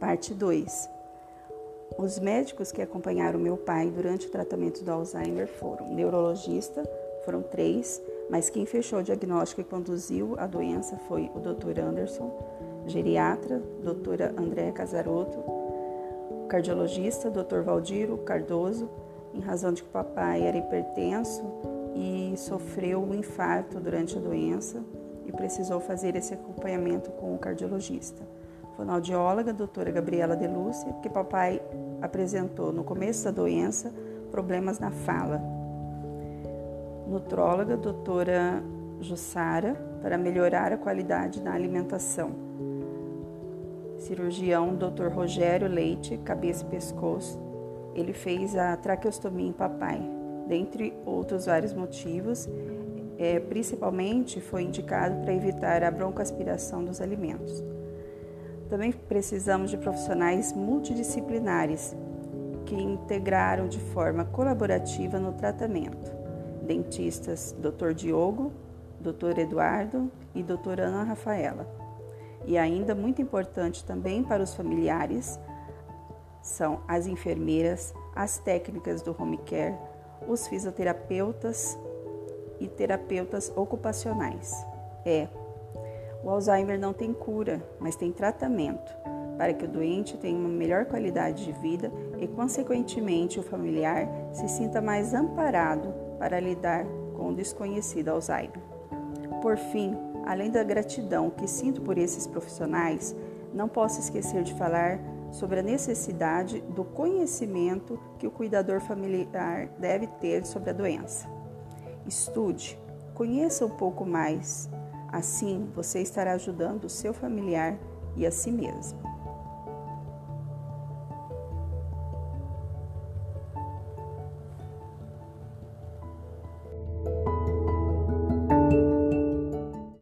Parte 2. Os médicos que acompanharam meu pai durante o tratamento do Alzheimer foram neurologista, foram três, mas quem fechou o diagnóstico e conduziu a doença foi o Dr. Anderson, geriatra, doutora Andréa Casarotto, cardiologista, Dr. Valdiro Cardoso, em razão de que o papai era hipertenso e sofreu um infarto durante a doença e precisou fazer esse acompanhamento com o cardiologista fonoaudióloga, doutora Gabriela De Lúcia, que papai apresentou no começo da doença problemas na fala. Nutróloga, doutora Jussara, para melhorar a qualidade da alimentação. Cirurgião, doutor Rogério Leite, cabeça e pescoço. Ele fez a traqueostomia em papai, dentre outros vários motivos. É, principalmente foi indicado para evitar a broncoaspiração dos alimentos. Também precisamos de profissionais multidisciplinares que integraram de forma colaborativa no tratamento. Dentistas Dr. Diogo, Dr. Eduardo e Dr. Ana Rafaela. E ainda muito importante também para os familiares são as enfermeiras, as técnicas do home care, os fisioterapeutas e terapeutas ocupacionais. É o Alzheimer não tem cura, mas tem tratamento para que o doente tenha uma melhor qualidade de vida e, consequentemente, o familiar se sinta mais amparado para lidar com o desconhecido Alzheimer. Por fim, além da gratidão que sinto por esses profissionais, não posso esquecer de falar sobre a necessidade do conhecimento que o cuidador familiar deve ter sobre a doença. Estude, conheça um pouco mais Assim, você estará ajudando o seu familiar e a si mesmo.